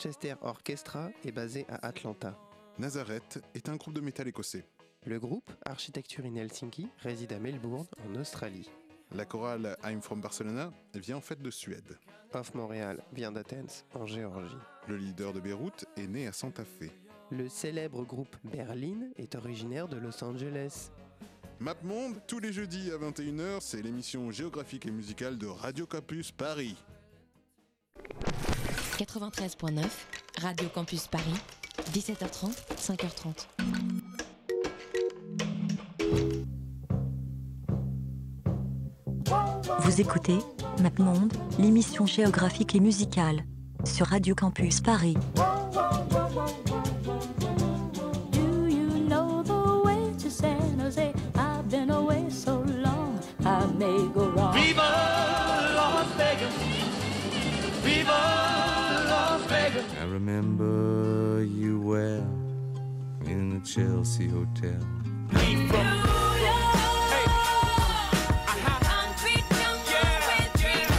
Manchester Orchestra est basé à Atlanta. Nazareth est un groupe de métal écossais. Le groupe Architecture in Helsinki réside à Melbourne, en Australie. La chorale I'm from Barcelona vient en fait de Suède. Off Montréal vient d'Athens, en Géorgie. Le leader de Beyrouth est né à Santa Fe. Le célèbre groupe Berlin est originaire de Los Angeles. MapMonde, tous les jeudis à 21h, c'est l'émission géographique et musicale de Radio Campus Paris. 93.9, Radio Campus Paris, 17h30, 5h30. Vous écoutez MapMonde, l'émission géographique et musicale, sur Radio Campus Paris. I am a country champion!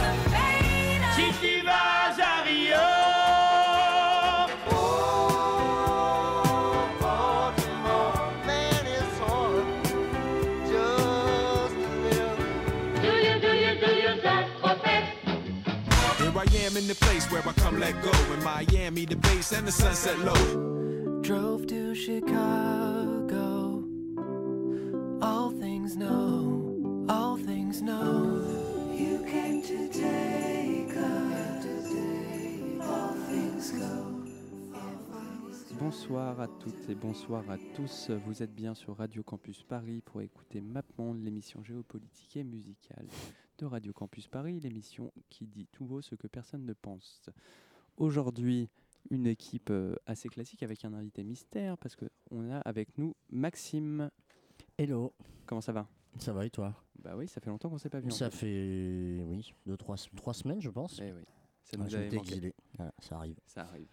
Chiquivajari! Baltimore! Man, it's hard. Just a little. Do you, do you, do you, that prophet? Here I am in the place where I come let go. In Miami, the bass and the sunset low. Bonsoir à toutes et bonsoir à tous. Vous êtes bien sur Radio Campus Paris pour écouter MapMonde, l'émission géopolitique et musicale de Radio Campus Paris, l'émission qui dit tout haut ce que personne ne pense. Aujourd'hui, une équipe euh, assez classique avec un invité mystère parce qu'on a avec nous Maxime. Hello, Comment ça va? Ça va et toi? Bah oui, ça fait longtemps qu'on s'est pas vu. en Ça fait. fait, oui, deux, trois, trois semaines, je pense. Eh oui, ça Ah, nous exilé. Voilà, ça arrive. Ça arrive.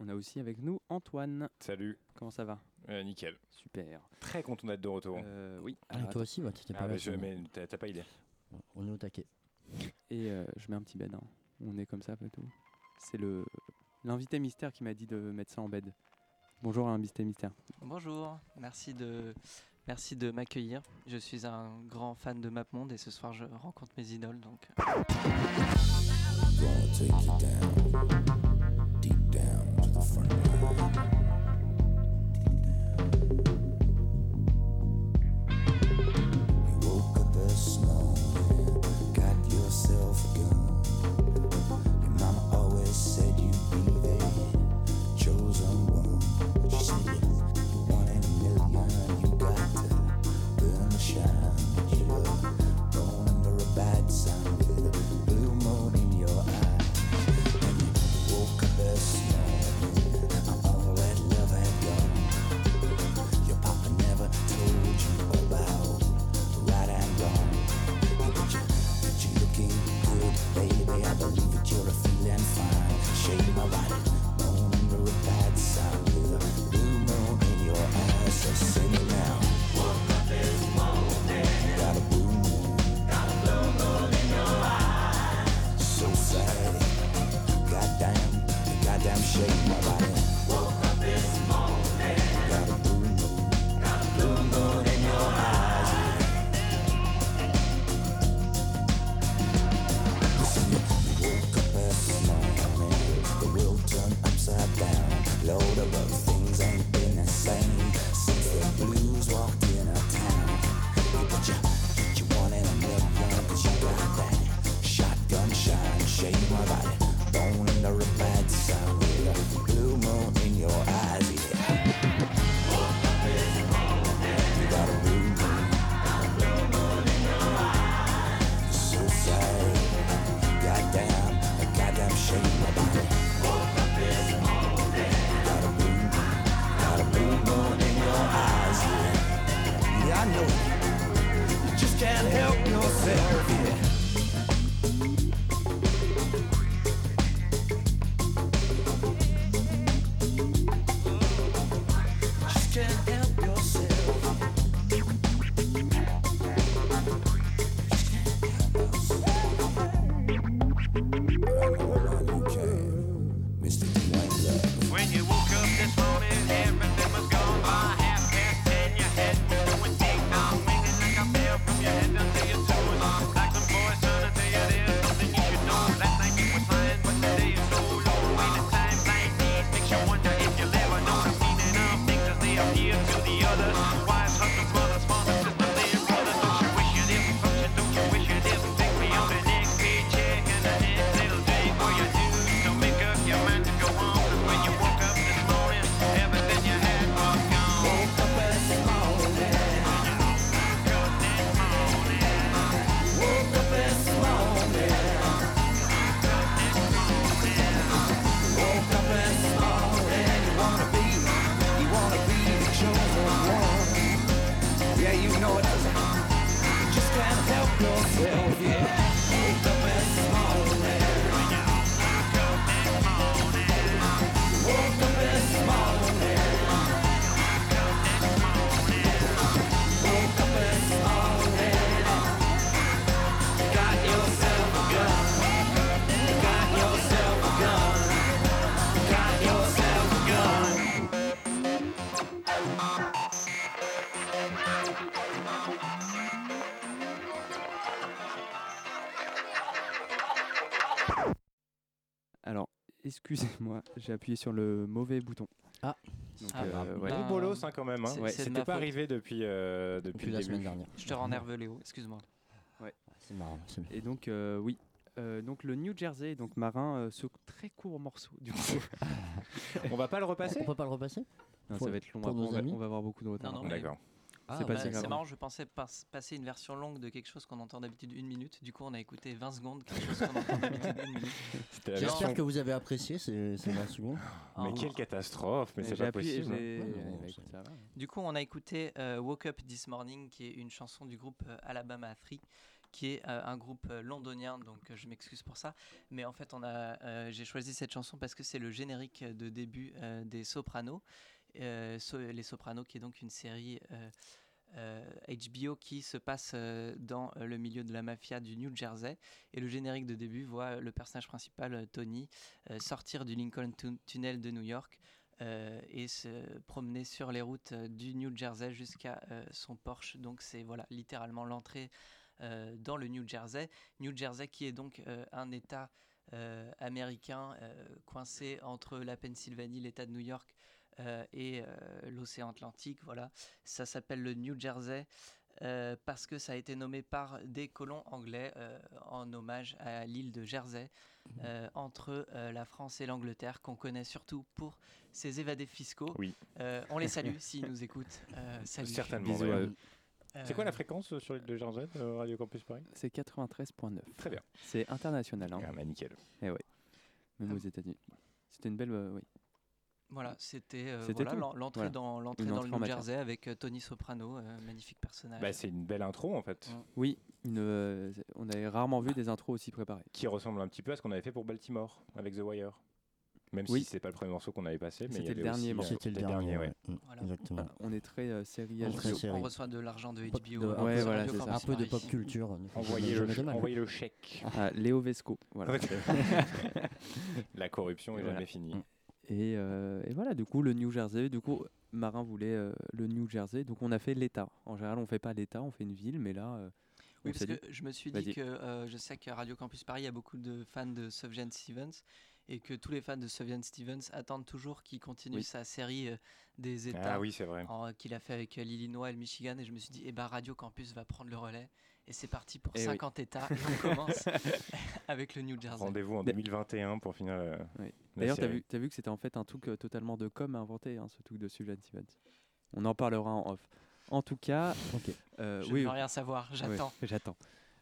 On a aussi avec nous Antoine. Salut, Comment ça va? Euh, nickel. Super. Très content d'être de retour. Euh, oui. Ah, alors, toi aussi, bah, t'étais ah, pas là. mais, je- sinon. mais t'as t'as pas idée. On est au taquet. Et euh, je mets un petit bed. hein. On est comme ça, pas tout. C'est le l'invité mystère qui m'a dit de mettre ça en bed. Bonjour invité mystère. Bonjour, merci de, merci de m'accueillir. Je suis un grand fan de MapMonde et ce soir je rencontre mes idoles. Donc... Shotgun shine, shake my body, bone in the red sound. with a blue moon excusez-moi, j'ai appuyé sur le mauvais bouton. Ah. Donc, Ah, euh, ouais. bah, bolos, hein, quand même. Hein. c'est- Ouais. C'était pas faute. arrivé depuis, euh, depuis, la début. semaine dernière. Je te rennerve Léo, excuse-moi. C'est marrant. c'est- Et donc, euh, oui. Euh, donc le New Jersey, donc Marin, euh, ce très court morceau. Du coup, On va pas le repasser On peut pas le repasser Non, ça va être long. pour après, nos on, va, on va avoir beaucoup de retard. Non, D'accord. c'est Bah, si c'est marrant, je pensais pas- passer une version longue de quelque chose qu'on entend d'habitude une minute. Du coup, on a écouté 20 secondes, quelque chose qu'on entend d'habitude une minute. J'espère version- que vous avez apprécié ces, ces 20 secondes. Mais Oh. quelle catastrophe, mais Mais c'est pas appuyé, possible. hein. Ouais, bah. Du coup, on a écouté euh, Woke Up This Morning, qui est une chanson du groupe euh, Alabama 3, qui est euh, un groupe londonien, donc euh, je m'excuse pour ça. Mais en fait, on a, euh, j'ai choisi cette chanson parce que c'est le générique de début euh, des Sopranos. Euh, les Sopranos, qui est donc une série euh, euh, HBO qui se passe euh, dans euh, le milieu de la mafia du New Jersey. Et le générique de début voit le personnage principal, euh, Tony, euh, sortir du Lincoln Tun- Tunnel de New York euh, et se promener sur les routes euh, du New Jersey jusqu'à euh, son Porsche. Donc c'est voilà littéralement l'entrée euh, dans le New Jersey. New Jersey qui est donc euh, un État euh, américain euh, coincé entre la Pennsylvanie, l'État de New York euh, et euh, l'océan Atlantique. Voilà, ça s'appelle le New Jersey. euh, parce que ça a été nommé par des colons anglais euh, en hommage à l'île de Jersey euh, entre euh, la France et l'Angleterre qu'on connaît surtout pour ses évadés fiscaux. Oui. Euh, on les salue s'ils nous écoutent. Euh, salut. Certainement. Bisous. C'est quoi la fréquence sur l'île de Jersey Radio Campus Paris? C'est 93.9. Très bien. C'est international, hein. Ah, bah, nickel. Eh ouais. Même Ah. aux États-Unis. C'était une belle. euh, oui. Voilà, c'était euh, voilà, l'entrée Voilà. dans l'entrée dans le New. Jersey avec euh, Tony Soprano, euh, magnifique personnage. Bah, c'est une belle intro en fait, Mm. Oui, une, euh, on avait rarement vu des intros aussi préparées. qui ressemble un petit peu à ce qu'on avait fait pour Baltimore avec The Wire. Même Oui. si c'est pas le premier morceau qu'on avait passé, mais C'était le dernier aussi, morceau. euh, C'était le dernier, ouais. ouais. Mm, Voilà. Exactement. Voilà, on est très euh, série On est HBO. très série. on reçoit de l'argent de Pop- HBO. de- euh, un Ouais, peu- voilà, ça. Un peu de pop culture. Envoyez le, le chèque. Ah, Léo Vesco. Voilà. La corruption est jamais finie. Et, euh, et voilà, du coup, le New Jersey, du coup, Marin voulait euh, le New Jersey, donc on a fait l'État. En général, on fait pas l'État, on fait une ville, mais là, euh, Oui, parce que je me suis dit que euh, je sais qu'à Radio Campus Paris, il y a beaucoup de fans de Sufjan Stevens et que tous les fans de Sufjan Stevens attendent toujours qu'il continue Oui. sa série euh, des États Ah oui, c'est vrai. en- qu'il a fait avec l'Illinois et le Michigan. Et je me suis dit, eh ben, Radio Campus va prendre le relais. Et c'est parti pour Eh oui. 50 États. Et on commence avec le New Jersey. Rendez-vous en D'a- 2021 pour finir Oui. la D'ailleurs, tu as vu, t'as vu que c'était en fait un truc euh, totalement de com inventé, hein, ce truc de Sufjan Stevens. On en parlera en off. En tout cas, Ok. euh, Je oui, ne veux rien savoir, j'attends. j'attends.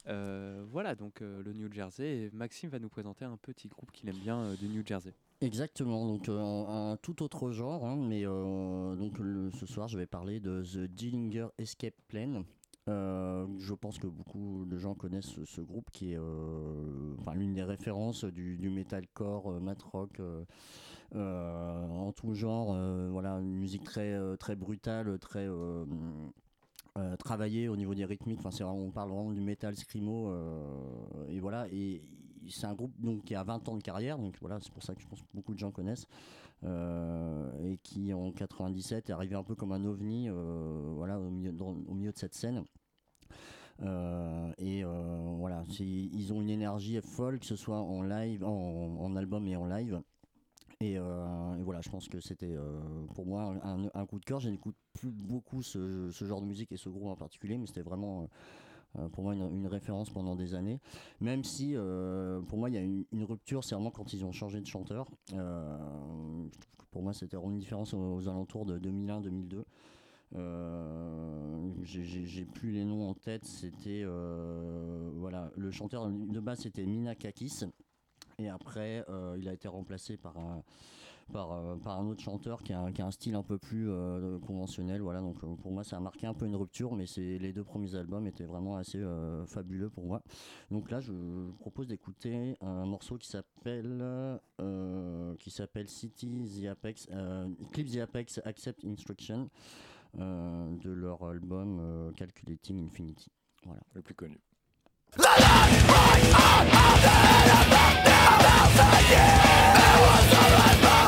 Euh, voilà, donc euh, le New Jersey. Et Maxime va nous présenter un petit groupe qu'il aime bien euh, du New Jersey. Exactement, donc euh, un, un tout autre genre, hein, mais euh, donc le- ce soir je vais parler de The Dillinger Escape Plan. Euh, je pense que beaucoup de gens connaissent ce, groupe qui est euh, l'une des références du, metalcore, euh, mat rock, euh, en tout genre. voilà, une musique très, très brutale, très travaillée au niveau des rythmiques. Enfin, on parle vraiment du metal screamo. euh, et voilà, et c'est un groupe donc, qui a 20 ans de carrière, donc voilà, c'est pour ça que je pense que beaucoup de gens connaissent. Et qui en 97 est arrivé un peu comme un ovni euh, voilà, au, milieu, de cette scène. Euh, et euh, voilà, ils ont une énergie folle, que ce soit en live, en, album et en live. Et, voilà, je pense que c'était pour moi un, coup de cœur. Je n'écoute plus beaucoup ce, genre de musique et ce groupe en particulier, mais c'était vraiment pour moi une, référence pendant des années. Même si pour moi il y a une, une rupture, c'est vraiment quand ils ont changé de chanteur. Pour moi c'était une différence aux, alentours de 2001-2002. Euh, j'ai plus les noms en tête. C'était euh, voilà le chanteur de base c'était Mina Kakis et après euh, il a été remplacé par un par, euh, par un autre chanteur qui a, un- qui a un style un peu plus euh, conventionnel voilà. Donc euh, pour moi ça a marqué un peu une rupture mais c'est les deux premiers albums étaient vraiment assez euh, fabuleux pour moi. Donc là je vous propose d'écouter un morceau qui s'appelle euh, qui s'appelle City the Apex euh, Clip the Apex Accept Instruction euh, de leur album euh, Calculating Infinity. Voilà. Le plus connu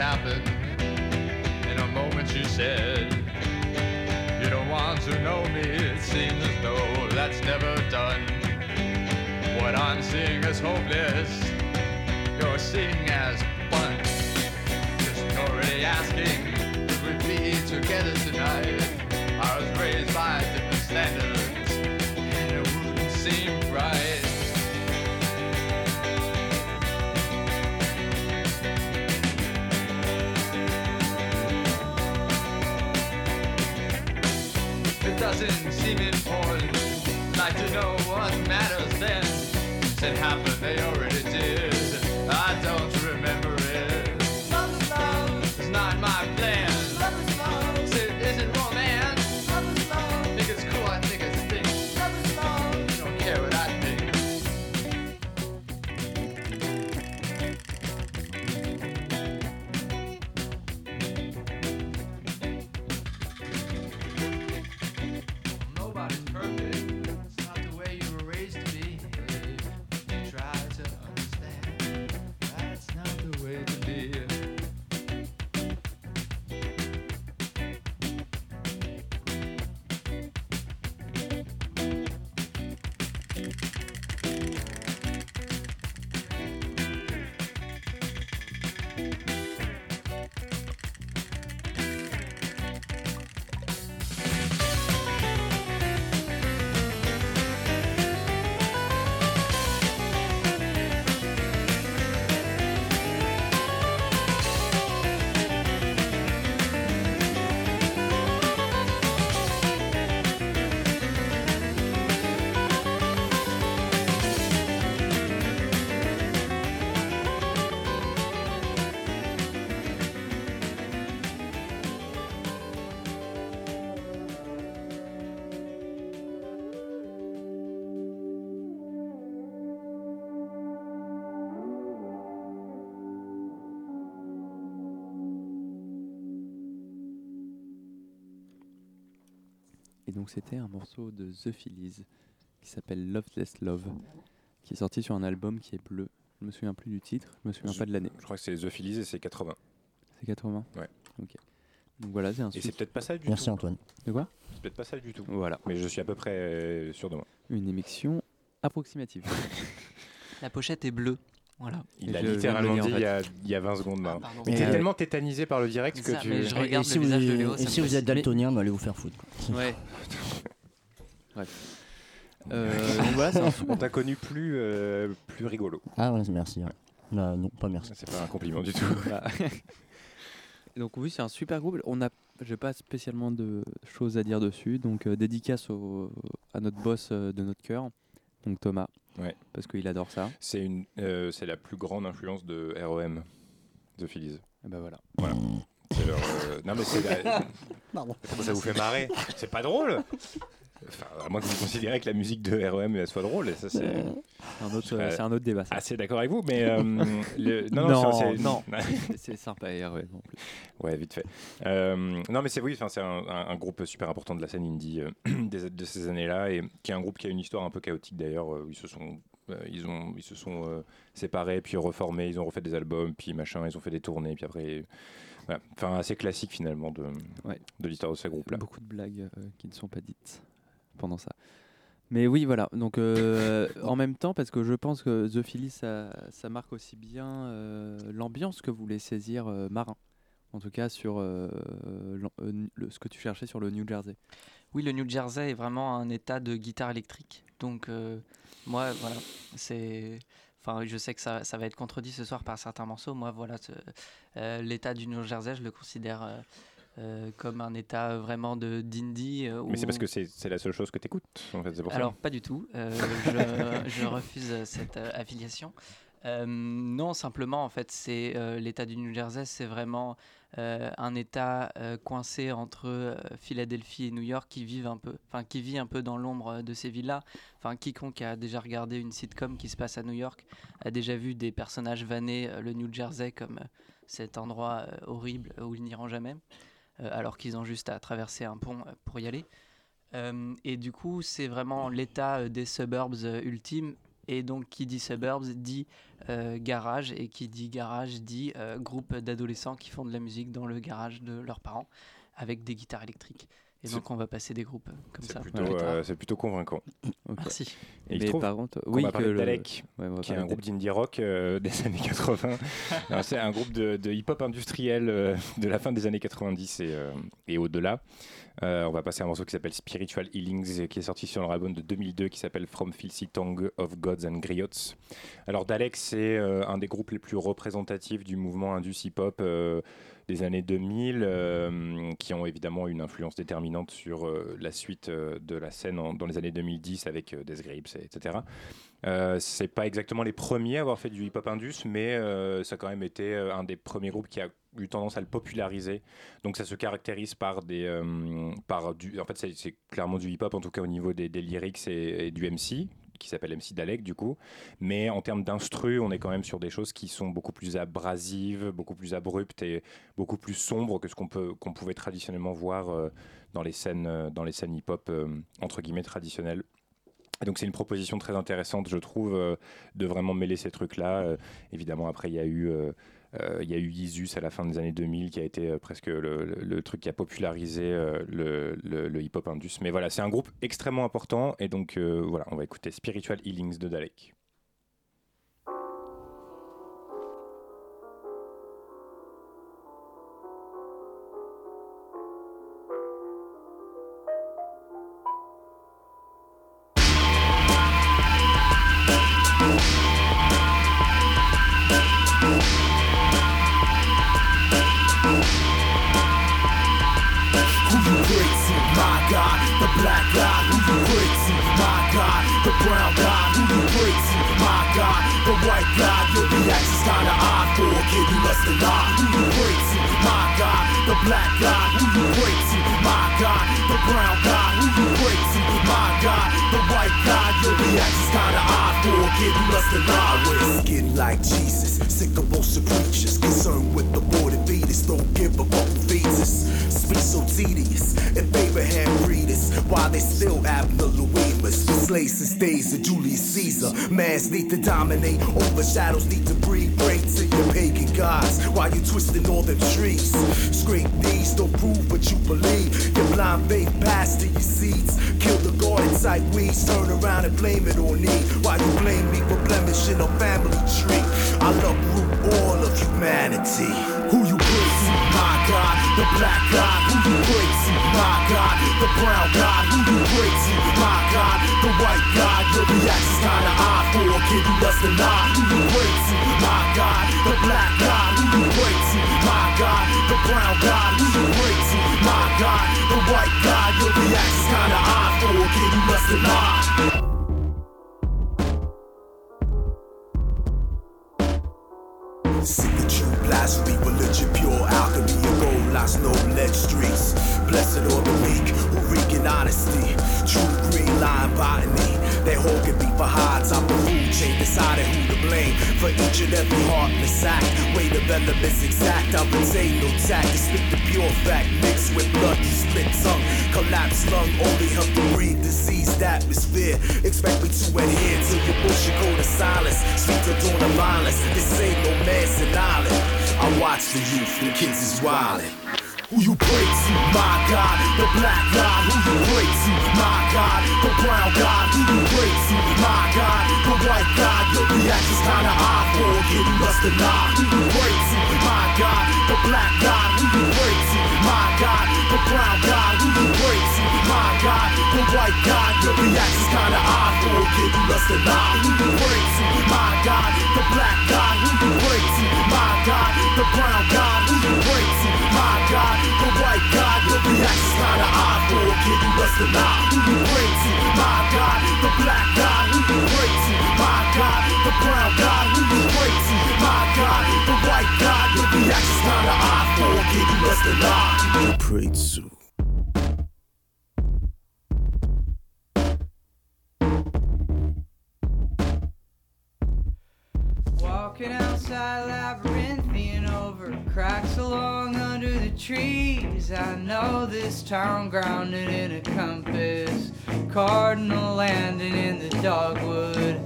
happened. In a moment you said, You don't want to know me. It seems as though that's never done. What I'm seeing is hopeless. It happened, they already Et donc c'était un morceau de The Phillies qui s'appelle Loveless Love, qui est sorti sur un album qui est bleu. Je me souviens plus du titre, je me souviens Je- pas de l'année. Je crois que c'est The Phillies et c'est 80. C'est 80 Ouais. Ok. Donc voilà, c'est un Et c'est peut-être pas ça du Merci tout. Antoine. De quoi? C'est peut-être pas ça du tout. Voilà. Mais je suis à peu près euh, sûr de moi. Une émission approximative. La pochette est bleue. Voilà. Il Et de littéralement le dit il y, a, il y a 20 secondes. Marc. pardon. Mais Et t'es euh, tellement tétanisé par le direct que ça, tu. je Et, regarde si le vous, de Léo, et si vous êtes daltonien, bah, allez vous faire foutre. quoi. Ouais. Bref. Euh, donc voilà, c'est un On t'a connu plus, euh, plus rigolo. Ah ouais, merci. ouais. Non, non, pas merci. C'est pas un compliment du tout. Donc oui, c'est un super groupe. On a, j'ai pas spécialement de choses à dire dessus. Donc euh, dédicace au, à notre boss euh, de notre cœur, donc Thomas, Ouais. parce qu'il adore ça. C'est une, euh, c'est la plus grande influence de REM, The Phillies. Et ben voilà. Voilà. C'est leur, euh, Non mais c'est la... Pardon. Ça vous fait marrer C'est pas drôle Enfin, à moins que vous considérez que la musique de REM elle soit drôle, et ça c'est... Un autre, Euh, c'est un autre débat. ça. Assez d'accord avec vous, mais... euh, le- Non, Non, non, c'est- sympa, ouais, non plus. Ouais, vite fait. Euh, non, mais c'est oui, enfin, c'est un, un- un groupe super important de la scène indie euh, des- de ces années-là, et qui est un groupe qui a une histoire un peu chaotique d'ailleurs. euh, où ils se sont, euh, ils ont, ils se sont euh, séparés, puis reformés, ils ont refait des albums, puis machin, ils ont fait des tournées, puis après, voilà. enfin, assez classique finalement de, Ouais. de l'histoire de ce groupe-là. Beaucoup de blagues euh, qui ne sont pas dites pendant ça. Mais oui, voilà. Donc, euh, en même temps, parce que je pense que The Philly, ça, ça marque aussi bien euh, l'ambiance que voulait saisir euh, Marin. En tout cas, sur le- ce que tu cherchais sur le New Jersey. Oui, le New Jersey est vraiment un état de guitare électrique. Donc, moi, voilà, c'est. Enfin, je sais que ça, ça va être contredit ce soir par certains morceaux. Moi, voilà, l'état du New Jersey, je le considère euh, euh, comme un état vraiment de d'indie. euh, Mais c'est parce que c'est la seule chose que tu écoutes, en fait, pour alors, ça. pas du tout. Euh, je, je refuse cette euh, affiliation. Euh, non, simplement, en fait, c'est euh, l'État du New Jersey, c'est vraiment euh, un État euh, coincé entre euh, Philadelphie et New York qui vivent un peu, enfin, qui vit un peu dans l'ombre euh, de ces villas. Enfin, quiconque a déjà regardé une sitcom qui se passe à New York a déjà vu des personnages vanner euh, le New Jersey comme euh, cet endroit euh, horrible où ils n'iront jamais, euh, alors qu'ils ont juste à traverser un pont euh, pour y aller. Euh, et du coup, c'est vraiment l'état euh, des suburbs euh, ultimes. Et donc, qui dit suburbs dit euh, garage, et qui dit garage dit euh, groupe d'adolescents qui font de la musique dans le garage de leurs parents avec des guitares électriques. Et donc, on va passer des groupes comme C'est ça. euh, c'est plutôt convaincant. Merci. Et Mais par contre, oui, va que le- Dalek, Ouais, on va qui est un groupe d'indie rock euh, des années 80. Non, c'est un groupe de, de hip-hop industriel euh, de la fin des années 90 et, euh, et au-delà. Euh, on va passer à un morceau qui s'appelle Spiritual Healings, qui est sorti sur leur album de 2002 qui s'appelle From Filthy Tongue of Gods and Griots. Alors Dalek, c'est euh, un des groupes les plus représentatifs du mouvement indus hip-hop euh, des années 2000, euh, qui ont évidemment une influence déterminante sur euh, la suite euh, de la scène dans les années 2010 avec Death Grips, etc. C'est pas exactement les premiers à avoir fait du hip-hop indus, mais ça a quand même été un des premiers groupes qui a eu tendance à le populariser. Donc ça se caractérise par des, par du, en fait c'est, clairement du hip-hop en tout cas au niveau des, des lyrics et du MC qui s'appelle MC Dalek du coup, mais en termes d'instru, on est quand même sur des choses qui sont beaucoup plus abrasives, beaucoup plus abruptes et beaucoup plus sombres que ce qu'on qu'on pouvait traditionnellement voir euh, dans les scènes euh, dans les scènes hip-hop euh, entre guillemets traditionnelles. Donc c'est une proposition très intéressante, je trouve, de vraiment mêler ces trucs-là. Évidemment, après, il y a eu... euh, il y a eu Isus à la fin des années 2000 qui a été euh, presque le, truc qui a popularisé euh, le, hip-hop indus. Mais voilà, c'est un groupe extrêmement important et donc voilà, on va écouter Spiritual Healings de Dalek. Religion, pure alchemy, gold no streets. Blessed or the weak who reek in honesty, true green line botany. They hold can be for hides deciding who to blame for each and every heartless act. Way of elements exact, I retain no tact. To speak the pure fact, mixed with blood, you split tongue, collapse lung, only help to breathe diseased atmosphere. Expect me to adhere to your bullshit code of silence. Sweet to dawn of violence, this ain't no man's an island. I watch the youth, the kids is wildin'. Who you pray to, my God? The black God, who you pray to, my God? The brown God, who you pray to, my God? The white God, your reaction's kinda odd for kid who loves to. Who you pray to, my God? The black God, who you pray to, my God? The brown God, who you pray to, my God? The white God, your reaction's kinda odd for kid who loves to. Who you pray to, my God? The black God, who you pray to, my God? The brown God, who you pray to, God? The white God, your reaction's kinda odd for a kid who to lie. Who you pray to, my God? The black God, who you pray to, my God? The brown God, who you pray to, my God? The white God, your reaction's kinda odd for a kid who to lie. Who you pray to? Walking outside labyrinthian over cracks along under the trees. I know this town grounded in a compass, cardinal landing in the dogwood.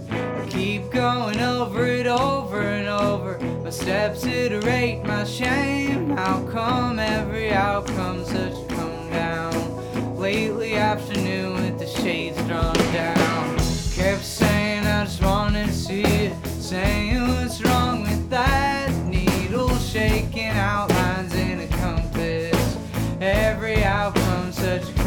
Keep keep going over it over and over. My steps iterate my shame. How come every outcome's such a come down? Lately afternoon with the shades drawn down. Kept saying I just to see it. Saying what's wrong with that shaking outlines in a compass. Every outcome such a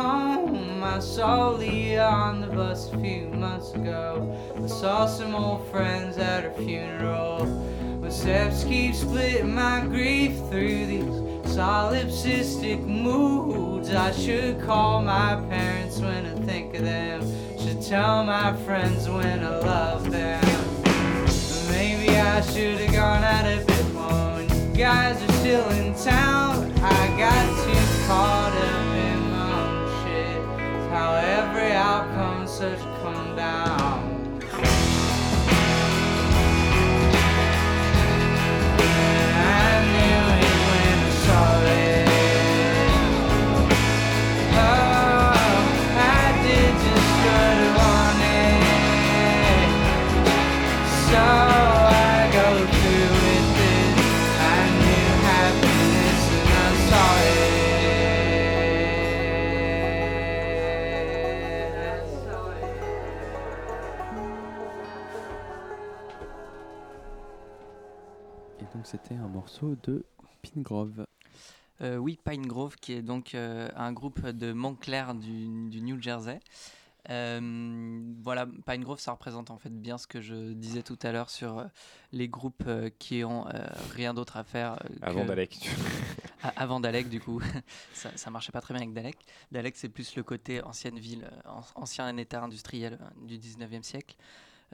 home. I saw Leah on the bus a few months ago. I saw some old friends at her funeral. My steps keep splitting my grief through these solipsistic moods. I should call my parents when I think of them. Should tell my friends when I love them. Maybe I should have gone out a bit more you guys are still in town. I got too caught up how every outcome should come down. C'était un morceau de Pingrove. Euh, oui, Pine Grove, qui est donc euh, un groupe de Montclair du, du New Jersey. Euh, voilà, Pine Grove, ça représente en fait bien ce que je disais tout à l'heure sur euh, les groupes euh, qui ont euh, rien d'autre à faire. euh, Avant que- Dalek. Avant Dalek, du coup, ça, ça marchait pas très bien avec Dalek. Dalek, c'est plus le côté ancienne ville, an- ancien état industriel du 19e siècle.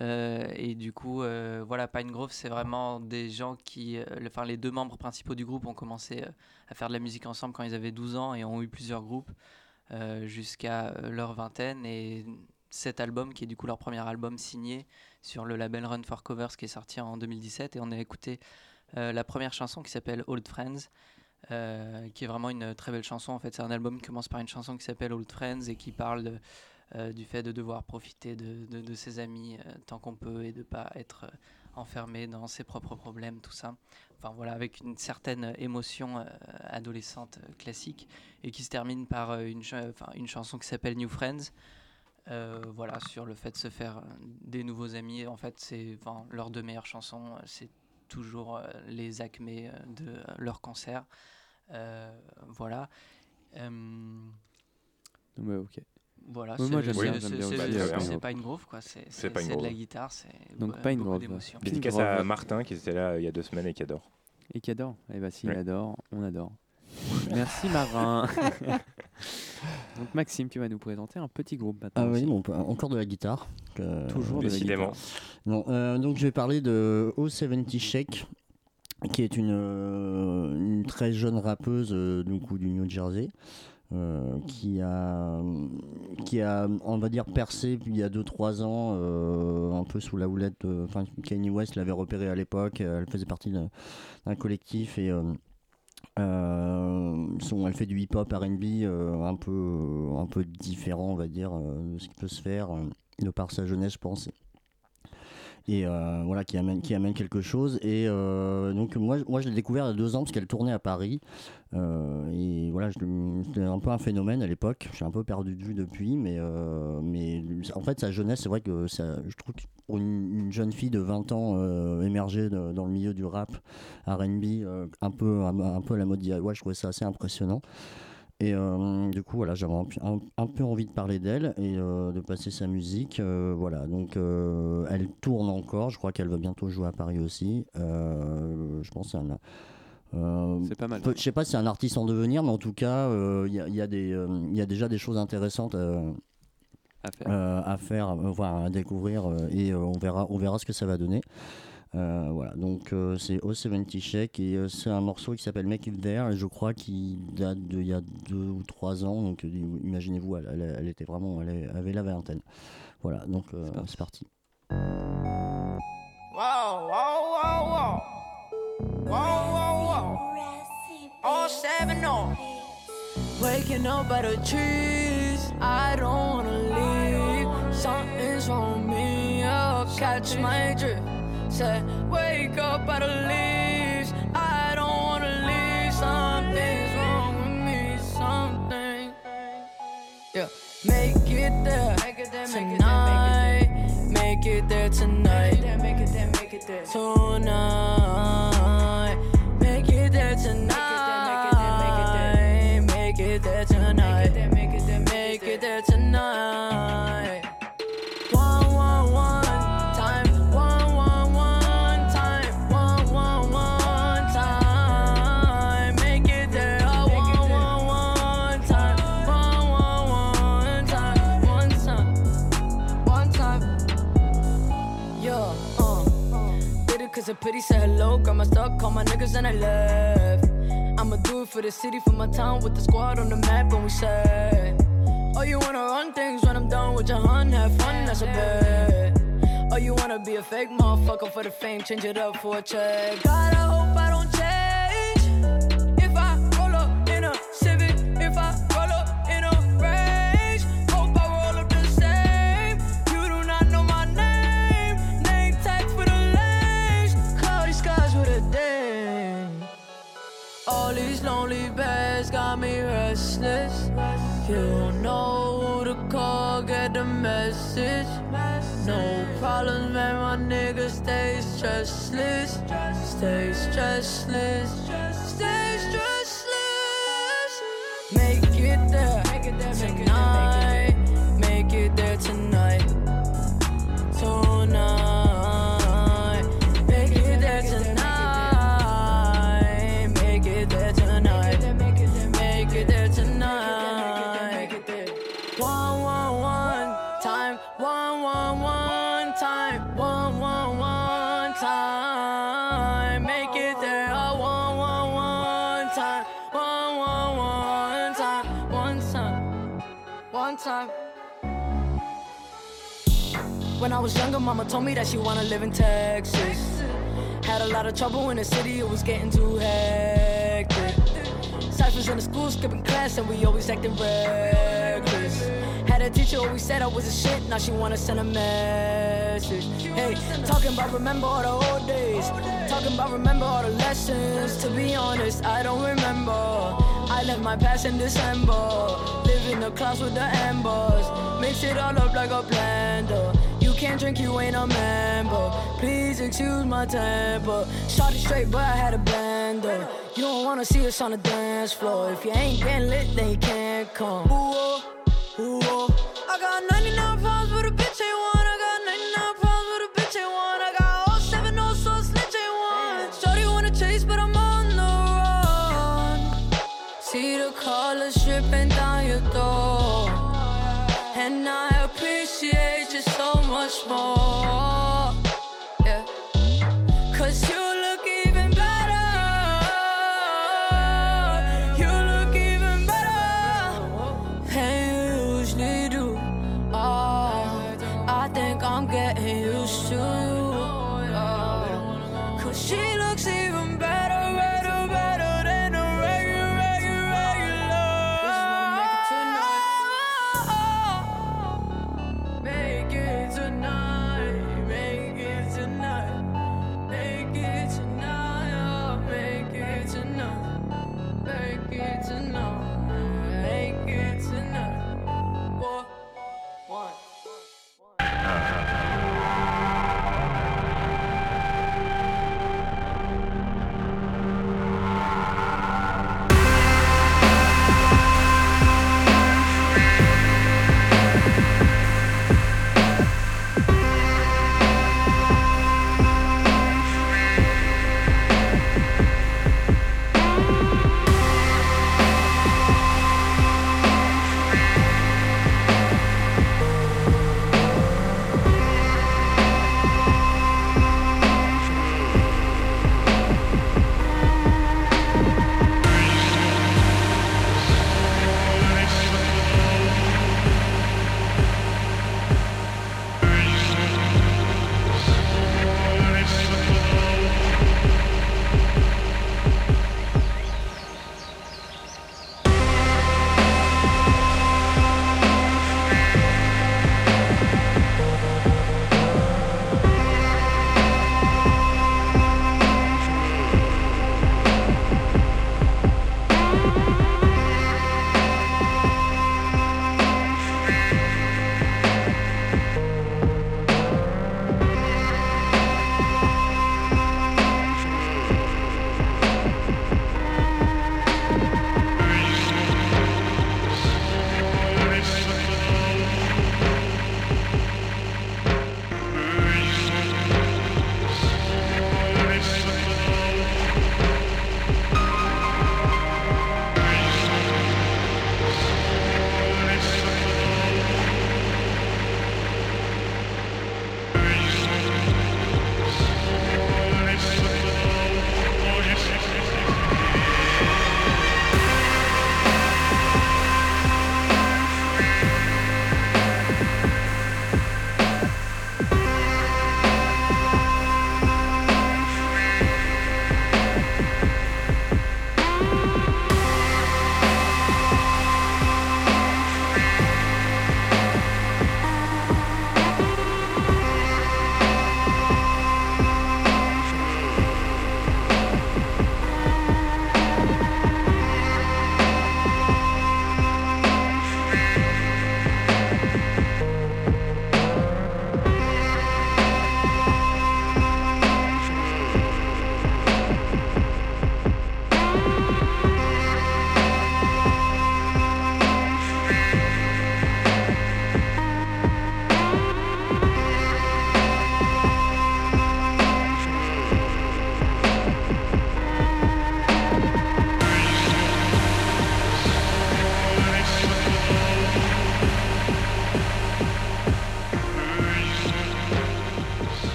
Euh, et du coup, euh, voilà, Pine Grove, c'est vraiment des gens qui. euh, Enfin, les deux membres principaux du groupe ont commencé à faire de la musique ensemble quand ils avaient 12 ans et ont eu plusieurs groupes jusqu'à leur vingtaine. Et cet album, qui est du coup leur premier album signé sur le label Run for Covers, qui est sorti en 2017, et on a écouté la première chanson qui s'appelle Old Friends. qui est vraiment une très belle chanson en fait c'est un album qui commence par une chanson qui s'appelle Old Friends et qui parle de, euh, du fait de devoir profiter de, de- ses amis euh, tant qu'on peut et de pas être euh, enfermé dans ses propres problèmes, tout ça. Enfin voilà, avec une certaine émotion adolescente classique et qui se termine par une, une chanson qui s'appelle New Friends. Voilà, sur le fait de se faire des nouveaux amis. En fait, c'est leurs deux meilleures chansons, c'est toujours les acmés de leur concert. Voilà. Ouais, ok. Voilà, c'est bien, bien pas une groove, quoi. C'est pas une de la groove. guitare, c'est Donc Grove. d'émotions. Pine Dédicace à Martin qui était là il y a deux semaines et qui adore. Et qui adore. Eh bah s'il adore, on adore. Merci Marin. Donc Maxime, tu vas nous présenter un petit groupe maintenant. Ah oui, bon, encore de la guitare. Toujours de la Décidément. guitare. Non, euh, donc je vais parler de O70 Shake, qui est une, euh, une très jeune rappeuse euh, du coup, du New Jersey. Euh, qui a qui a on va dire percé il y a 2-3 ans euh, un peu sous la houlette de- enfin Kanye West l'avait repéré à l'époque euh, elle faisait partie d'un collectif et euh, euh, son, elle fait du hip-hop R&B euh, un peu un peu différent on va dire euh, de ce qui peut se faire euh, de par sa jeunesse je pense et euh, voilà qui amène qui amène quelque chose. Et euh, donc moi moi je l'ai découvert il y a deux ans parce qu'elle tournait à Paris. Euh, et voilà c'était un peu un phénomène à l'époque. Suis un peu perdu de vue depuis mais mais en fait sa jeunesse c'est vrai que ça, je trouve que une, une jeune fille de 20 ans émergée dans le milieu du rap R&B un peu un, peu à la mode DIY je trouvais ça assez impressionnant et euh, du coup, voilà, j'avais un, un- un peu envie de parler d'elle et euh, de passer sa musique. euh, voilà, donc elle tourne encore. Je crois qu'elle va bientôt jouer à Paris aussi. Je pense c'est euh, pas mal. peu- Je sais pas si c'est un artiste en devenir, mais en tout cas, euh, il y, a- y a euh, y a déjà des choses intéressantes à faire, à, faire, enfin, à découvrir et on verra, on verra ce que ça va donner. Euh, voilà, donc euh, c'est O70 Shake et euh, c'est un morceau qui s'appelle Make It There et je crois qu'il date d'il y a deux ou trois ans. Donc euh, imaginez-vous, elle, elle- elle était vraiment, elle, avait la vingtaine. Voilà, donc euh, c'est parti. Whoa, whoa, whoa, whoa. Whoa, whoa, whoa. All seven on. Waking up by the trees, I don't wanna leave. Something's wrong with me, I'll catch my drift. Said, wake up by the leaves, I don't wanna leave. Something's wrong with me, something. Yeah, make it there tonight. Make it there tonight. Make it there, make it there tonight. Make it there tonight. Make it there tonight. Make it there tonight. Pity said hello. Got my stuck, call my niggas and I left. I'ma do it for the city, for my town, with the squad on the map when we say. Oh, you wanna run things when I'm done with your hun, have fun, that's a bet. Oh, you wanna be a fake motherfucker for the fame, change it up for a check. God, me restless. You know who to call, get the message. No problems, man, my nigga stay stressless. Stay stressless. Stay stressless. Make it there tonight. Make it there tonight. When I was younger, mama told me that she wanna live in Texas. Had a lot of trouble in the city, it was getting too hectic. Cyphers in the school, skipping class, and we always acting reckless. Had a teacher always said I was a shit, now she wanna send a message. Hey, talking about remember all the old days. Talking about remember all the lessons. To be honest, I don't remember. I left my past in December. Live in the clouds with the embers. Mix it all up like a blender. Can't drink, you ain't a member. Please excuse my temper. Shot it straight, but I had a blender. You don't wanna see us on the dance floor. If you ain't getting lit, then you can't come. Ooh, oh, ooh, oh. I got 99 pounds, but a bitch ain't one. I got 99 pounds, but a bitch ain't one. I got all seven, no so a snitch ain't one. Shorty wanna chase, but I'm on the run. See the colors dripping down your door. And I so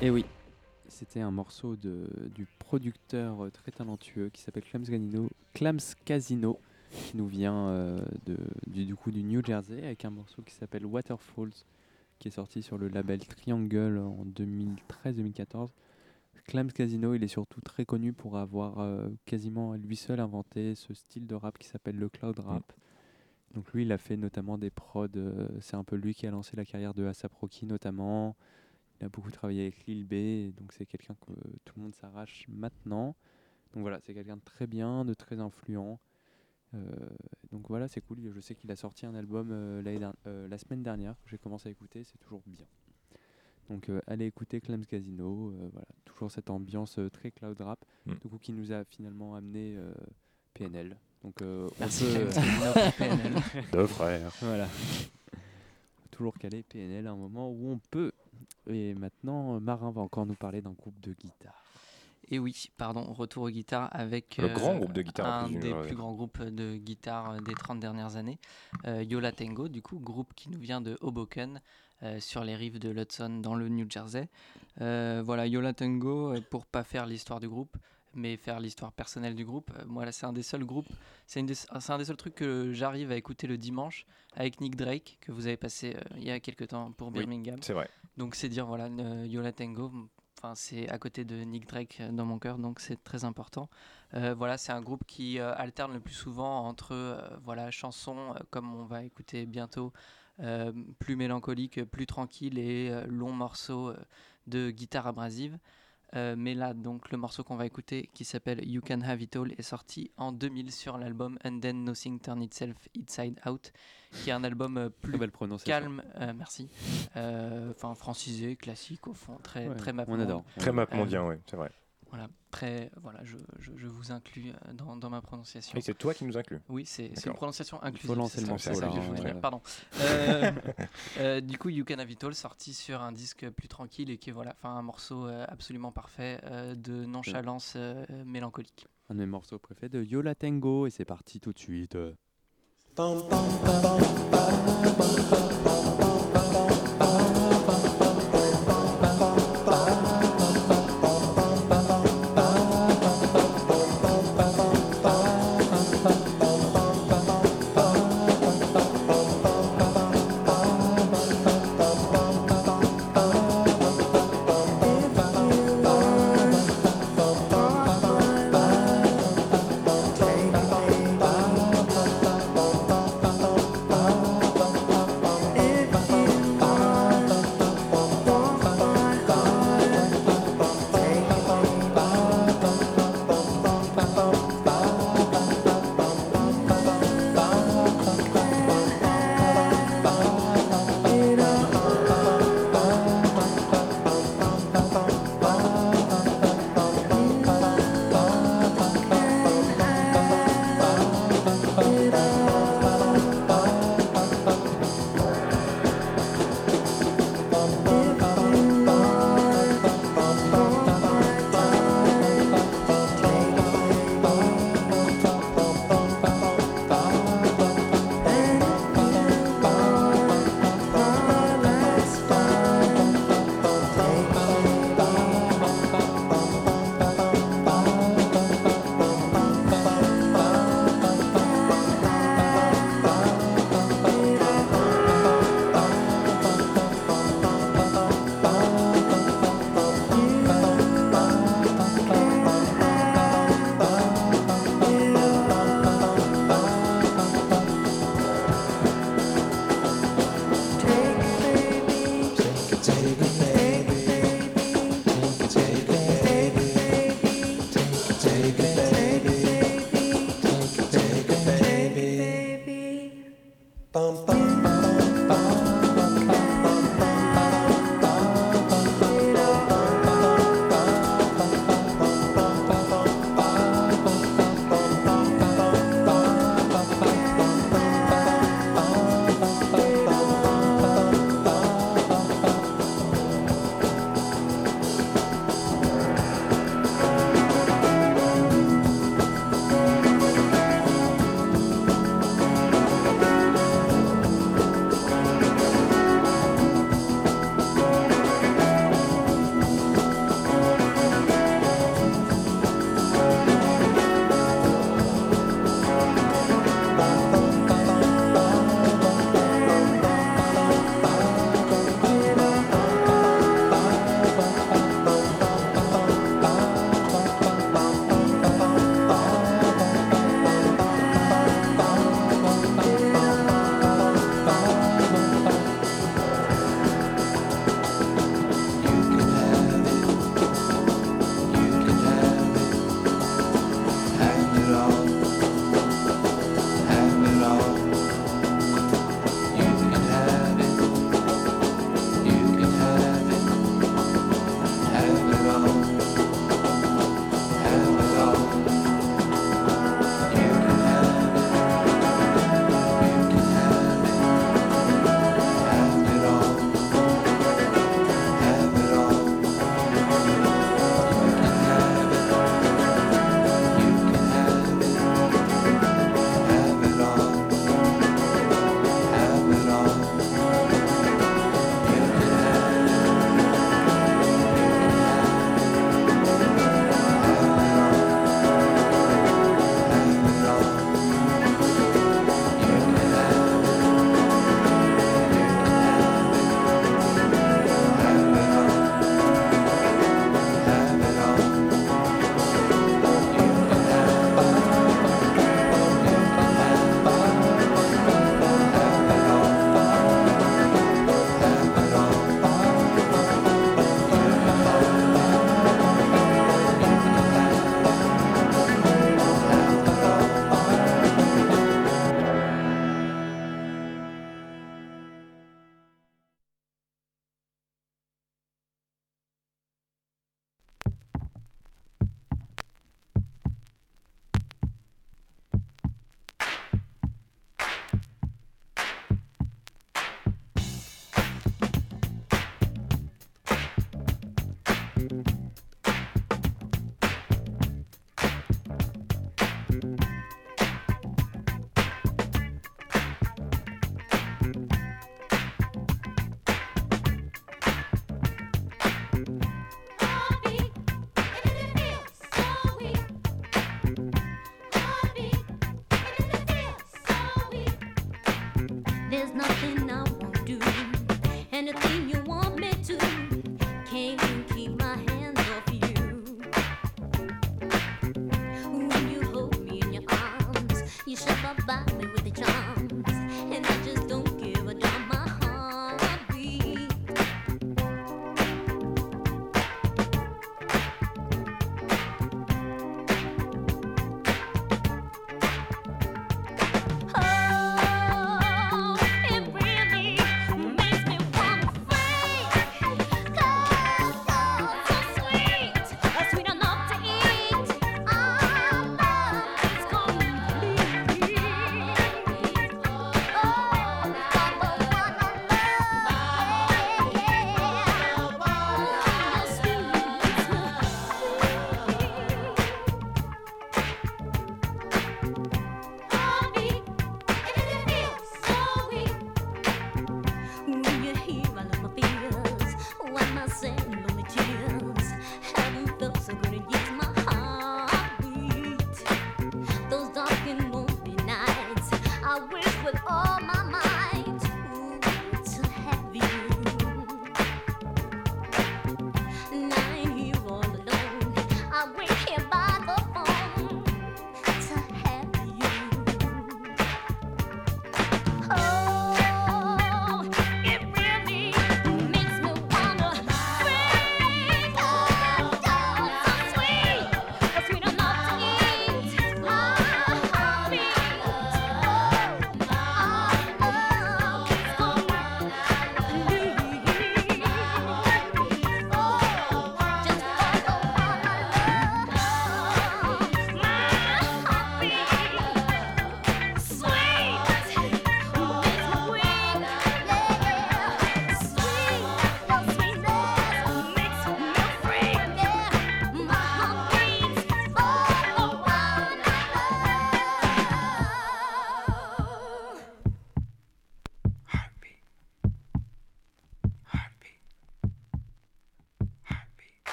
Et oui, c'était un morceau de, du producteur très talentueux qui s'appelle Clams Casino, Clams Casino, qui nous vient euh, de, du, du coup du New Jersey avec un morceau qui s'appelle Waterfalls, qui est sorti sur le label Triangle en 2013-2014. Clams Casino, il est surtout très connu pour avoir euh, quasiment à lui seul inventé ce style de rap qui s'appelle le cloud rap. Donc lui, il a fait notamment des prods. euh, c'est un peu lui qui a lancé la carrière de Asap Rocky notamment. Il a beaucoup travaillé avec Lil B, donc c'est quelqu'un que tout le monde s'arrache maintenant. Donc voilà, c'est quelqu'un de très bien, de très influent. Euh, donc voilà, c'est cool. Je sais qu'il a sorti un album euh, euh, la semaine dernière que j'ai commencé à écouter, c'est toujours bien. Donc euh, allez écouter Clams Casino, euh, voilà, toujours cette ambiance euh, très cloud rap, Mm. du coup qui nous a finalement amené euh, PNL. Donc euh, on Merci, peut- PNL. Deux frères. Voilà. toujours caler PNL à un moment où on peut. Et maintenant, euh, Marin va encore nous parler d'un groupe de guitare. Et oui, pardon, retour aux guitares avec Le grand groupe de guitare, un plus, des ouais. plus grands groupes de guitare euh, des 30 dernières années, euh, Yola Tango, du coup, groupe qui nous vient de Hoboken, euh, sur les rives de l'Hudson, dans le New Jersey. Euh, voilà, Yola Tango, euh, pour pas faire l'histoire du groupe, mais faire l'histoire personnelle du groupe. euh, moi, là, c'est un des seuls groupes, c'est un des seuls trucs que j'arrive à écouter le dimanche avec Nick Drake, que vous avez passé euh, il y a quelques temps pour Oui, Birmingham. c'est vrai. Donc c'est dire voilà Yola Tango, c'est à côté de Nick Drake euh, dans mon cœur, donc c'est très important. Euh, voilà, c'est un groupe qui euh, alterne le plus souvent entre voilà chansons comme on va écouter bientôt, plus mélancoliques, plus tranquilles et longs morceaux de guitare abrasive. Euh, mais là, donc, le morceau qu'on va écouter, qui s'appelle You Can Have It All, est sorti en 2000 sur l'album And Then Nothing Turn Itself Inside Out, qui est un album euh, plus calme, euh, merci, Euh, enfin francisé, classique au fond, très Ouais, très on mapmondien. adore. Très mapmondien, ouais, c'est vrai. Voilà, très, voilà, je, je, je vous inclus euh, dans, dans ma prononciation. Et c'est toi qui nous inclus. Oui, c'est c'est une prononciation faut inclusive. lancer c'est le ça, morceau, hein, Pardon. Euh, euh, du coup, You Can Have It All, sorti sur un disque plus tranquille et qui est voilà, enfin un morceau euh, absolument parfait euh, de nonchalance euh, mélancolique. Un de mes morceaux préférés de Yola Tango, et c'est parti tout de suite. euh. Bum, bum, bum.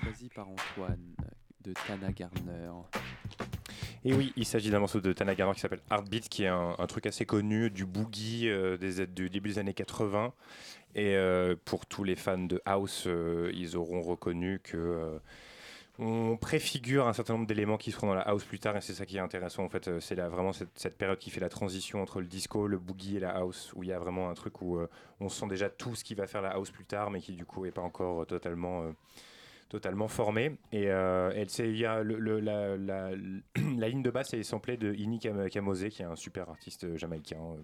Choisi par Antoine de Tana Garner. Et oui, il s'agit d'un morceau de Tana Garner qui s'appelle Heartbeat, qui est un, truc assez connu du boogie euh, des, du début des années 80. Et euh, pour tous les fans de house, euh, ils auront reconnu que euh, on préfigure un certain nombre d'éléments qui seront dans la house plus tard. Et c'est ça qui est intéressant en fait. Euh, C'est vraiment cette, période qui fait la transition entre le disco, le boogie et la house, où il y a vraiment un truc où euh, on sent déjà tout ce qui va faire la house plus tard, mais qui du coup est pas encore euh, totalement euh, totalement formé. Et, euh, elle, c'est- il y a le- le- la, la- la ligne de basse est samplée de Ini Kam- Kamose, qui est un super artiste jamaïcain, euh,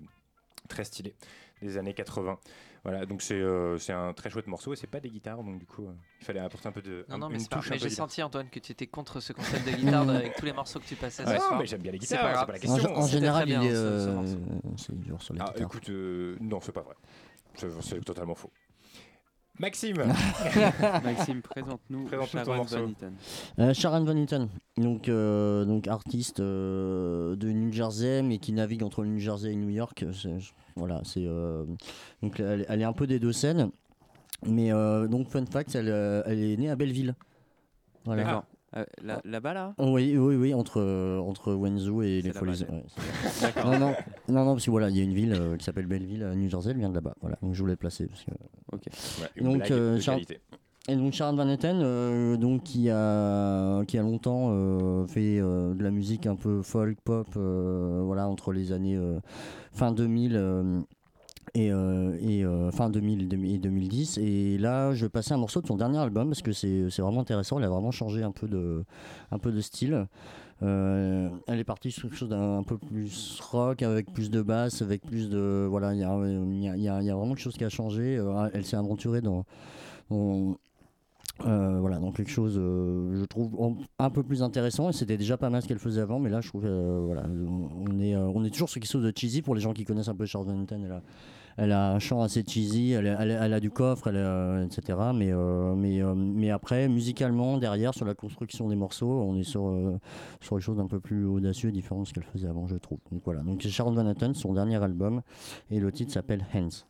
très stylé, des années 80. Voilà, donc c'est euh, c'est un très chouette morceau et c'est pas des guitares, donc du coup euh, il fallait apporter un peu de. Non, non, mais, mais j'ai senti, Antoine, que tu étais contre ce concept de guitare avec tous les morceaux que tu passais Ouais, ce soir. mais j'aime bien les C'est guitares, c'est pas la question. en général, il est, ce- ce euh, morceau. c'est dur sur la Ah, guitare. écoute, euh, non, c'est pas vrai. C'est c'est totalement faux. Maxime Maxime, présente-nous Sharon. Van Eaton. Euh, Sharon Van Eaton, donc, euh, donc artiste euh, de New Jersey, mais qui navigue entre le New Jersey et New York. Voilà, c'est euh, donc elle, elle est un peu des deux scènes. Mais euh, donc fun fact, elle, elle est née à Belleville. Voilà. D'accord. Euh, là- Là-bas, là Oh, Oui, oui, oui, entre, euh, entre Wenzhou et les là-bas, Folies. elle. ouais, c'est- D'accord. non, non, non, non, parce que voilà, il y a une ville euh, qui s'appelle Belleville à New Jersey, elle vient de là-bas. Voilà, donc je voulais le placer. Parce que... Ok. Ouais, une blague de Sharon- qualité. et donc Sharon Van Etten, euh, donc qui a qui a longtemps euh, fait euh, de la musique un peu folk pop, euh, voilà entre les années euh, fin 2000 euh, et, euh, et euh, fin 2000 et 2010. Et là, je vais passer un morceau de son dernier album parce que c'est vraiment intéressant. Elle a vraiment changé un peu de un peu de style. Euh, elle est partie sur quelque chose d'un un peu plus rock avec plus de basse, avec plus de voilà, il y a, y a- y y a vraiment quelque chose qui a changé. Elle s'est aventurée dans, voilà, donc quelque chose, je trouve, un peu plus intéressant. Et c'était déjà pas mal ce qu'elle faisait avant, mais là, je trouve, euh, voilà, on est, on est toujours sur quelque chose de cheesy pour les gens qui connaissent un peu Charles Van Etten. Elle a, elle a un chant assez cheesy, elle, a- du coffre, a- etc. Mais, euh, euh, mais après, musicalement, derrière, sur la construction des morceaux, on est sur, euh, sur des choses un peu plus audacieuses et différentes de ce qu'elle faisait avant, je trouve. Donc voilà, donc c'est Sharon Van Etten, son dernier album, et le titre s'appelle Hands.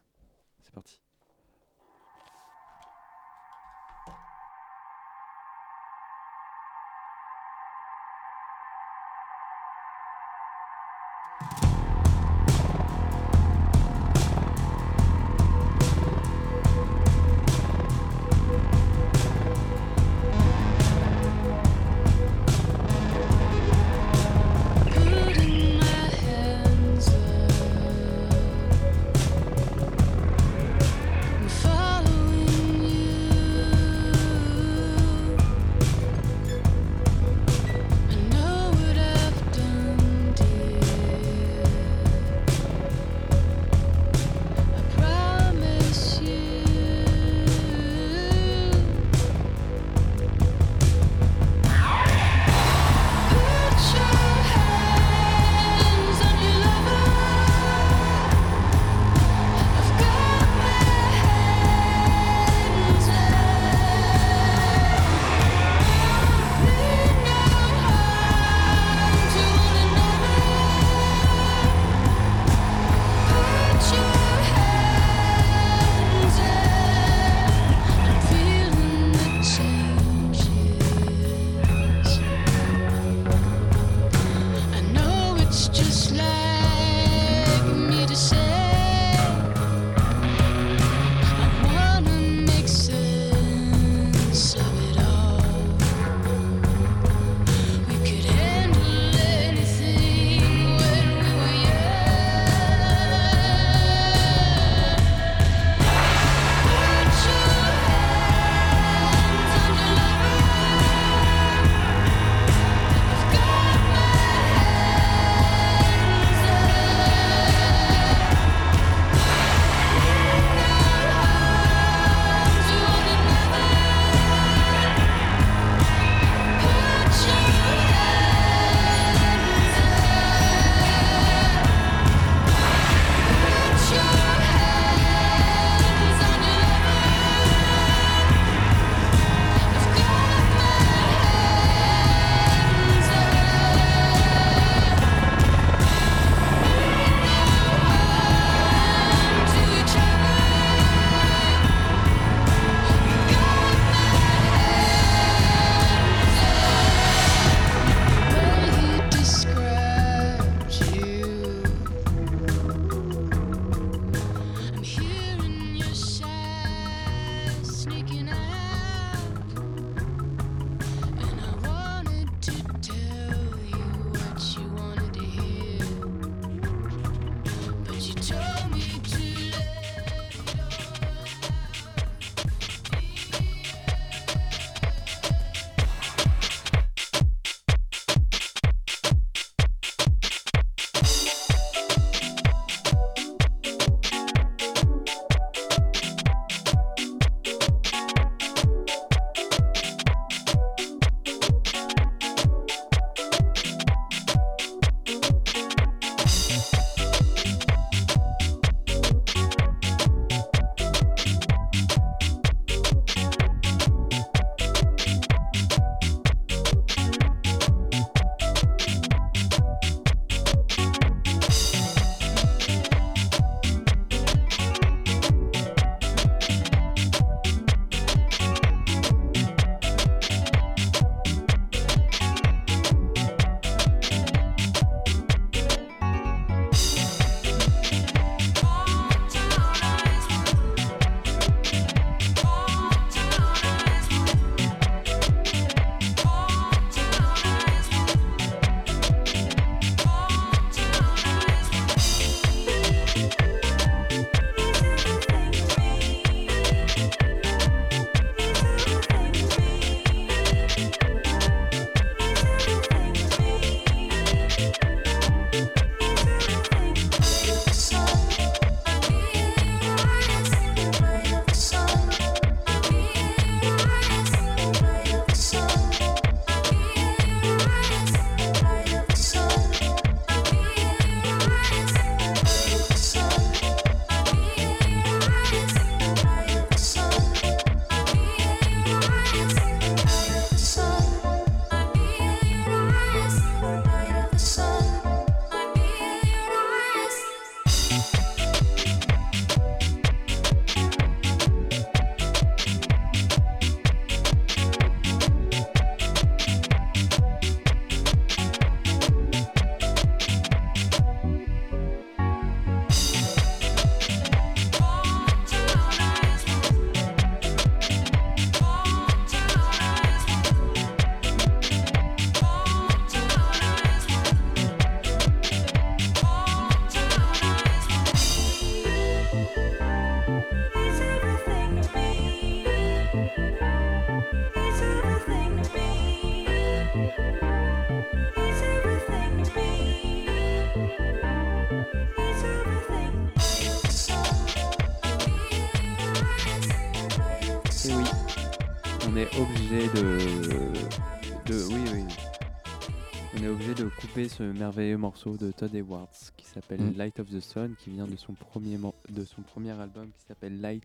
Merveilleux morceau de Todd Edwards qui s'appelle Mm. Light of the Sun, qui vient de son premier, de son premier album qui s'appelle Light,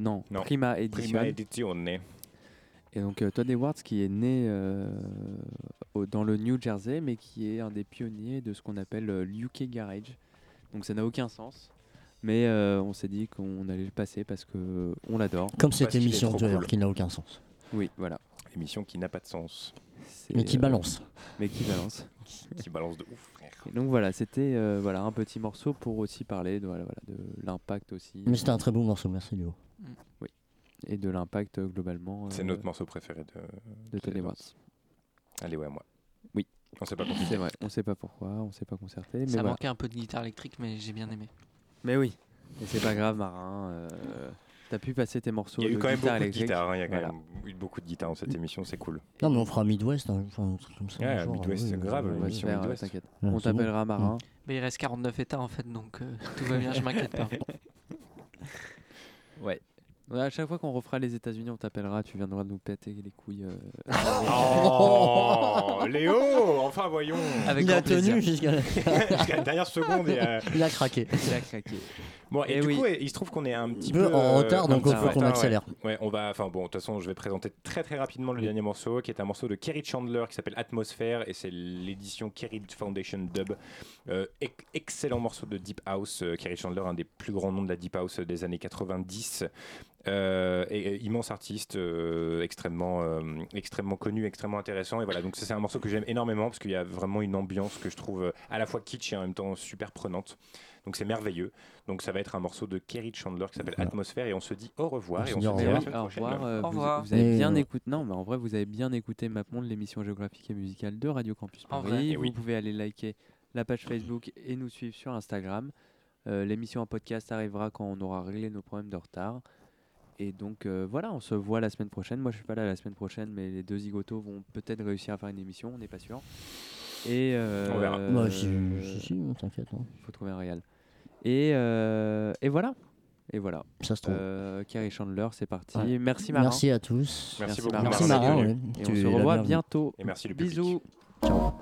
non, Non, Prima Edition. Prima Edizione. Et donc euh, Todd Edwards qui est né euh, au- dans le New Jersey, mais qui est un des pionniers de ce qu'on appelle euh, l'UK Garage. Donc ça n'a aucun sens. Mais euh, on s'est dit qu'on allait le passer parce que on l'adore. Comme cette émission d'ailleurs qui n'a aucun sens. Oui, voilà. Émission qui n'a pas de sens. Mais qui euh, balance. Mais qui balance. Qui balance de ouf, frère. Et donc voilà, c'était euh, voilà, un petit morceau pour aussi parler de, voilà, voilà, de l'impact aussi. Mais c'était un très beau morceau, merci Léo. Oui. Et de l'impact euh, globalement. C'est euh, notre morceau préféré de, de Edwards. Allez, ouais, moi. Oui. On sait pas pourquoi. C'est vrai, on sait pas pourquoi, on sait pas concerté. Mais Ça voilà. manquait un peu de guitare électrique, mais j'ai bien aimé. Mais oui, et c'est pas grave, Marin. euh, T'as pu passer tes morceaux Il y a eu de quand même guitare beaucoup de électrique. guitare. hein, Il y a quand Voilà. même eu beaucoup de guitare dans cette émission, c'est cool. Non, mais on fera Midwest, hein, enfin, un truc comme ça. Ouais, genre, Midwest, oui, c'est grave, euh, Midwest. On t'appellera Marin. Mais il reste 49 états en fait, donc euh, tout va bien, je m'inquiète pas. Ouais. Ouais, À chaque fois qu'on refera les États-Unis, on t'appellera, tu viendras nous péter les couilles. euh, Oh, Léo Enfin, voyons Avec Il a tenu jusqu'à la... Dernière seconde. Et, euh, Il a craqué. Il a craqué. Bon, et, Eh du oui. coup, il se trouve qu'on est un petit peu peu en retard, un donc il faut qu'on retard, accélère. Ouais. Ouais, on va. Enfin bon, de toute façon, je vais présenter très très rapidement le dernier morceau, qui est un morceau de Kerry Chandler qui s'appelle Atmosphere, et c'est l'édition Kerry Foundation Dub. Euh, excellent morceau de Deep House. Euh, Kerry Chandler, un des plus grands noms de la Deep House des années 90. Euh, et, et immense artiste, euh, extrêmement, euh, extrêmement connu, extrêmement intéressant. Et voilà, donc ça, c'est un morceau que j'aime énormément parce qu'il y a vraiment une ambiance que je trouve euh, à la fois kitsch et en même temps super prenante. Donc c'est merveilleux. Donc ça va être un morceau de Kerry Chandler qui s'appelle Voilà. Atmosphère et on se dit au revoir On et se on dit se au dit à la revoir. Au revoir. euh, Au vous, revoir. vous avez Et, bien euh, écouté. Non, mais en vrai, vous avez bien écouté Mapmonde, l'émission géographique et musicale de Radio Campus En Paris. vrai. Et Vous oui. pouvez aller liker la page Facebook et nous suivre sur Instagram. Euh, L'émission en podcast arrivera quand on aura réglé nos problèmes de retard. Et donc euh, voilà, on se voit la semaine prochaine. Moi, je suis pas là la semaine prochaine, mais les deux zigotos vont peut-être réussir à faire une émission, on n'est pas sûr. Et euh, On verra. Moi, si, si, si, t'inquiète. hein. faut trouver un réel. Et, euh, et voilà. Et voilà. Ça se trouve. Euh, Carrie Chandler, c'est parti. Ouais. Merci Marin. Merci à tous. Merci beaucoup, Marin. Merci Marin, ouais. Et Tu on se revoit bientôt. Et merci le public. Bisous. Ciao.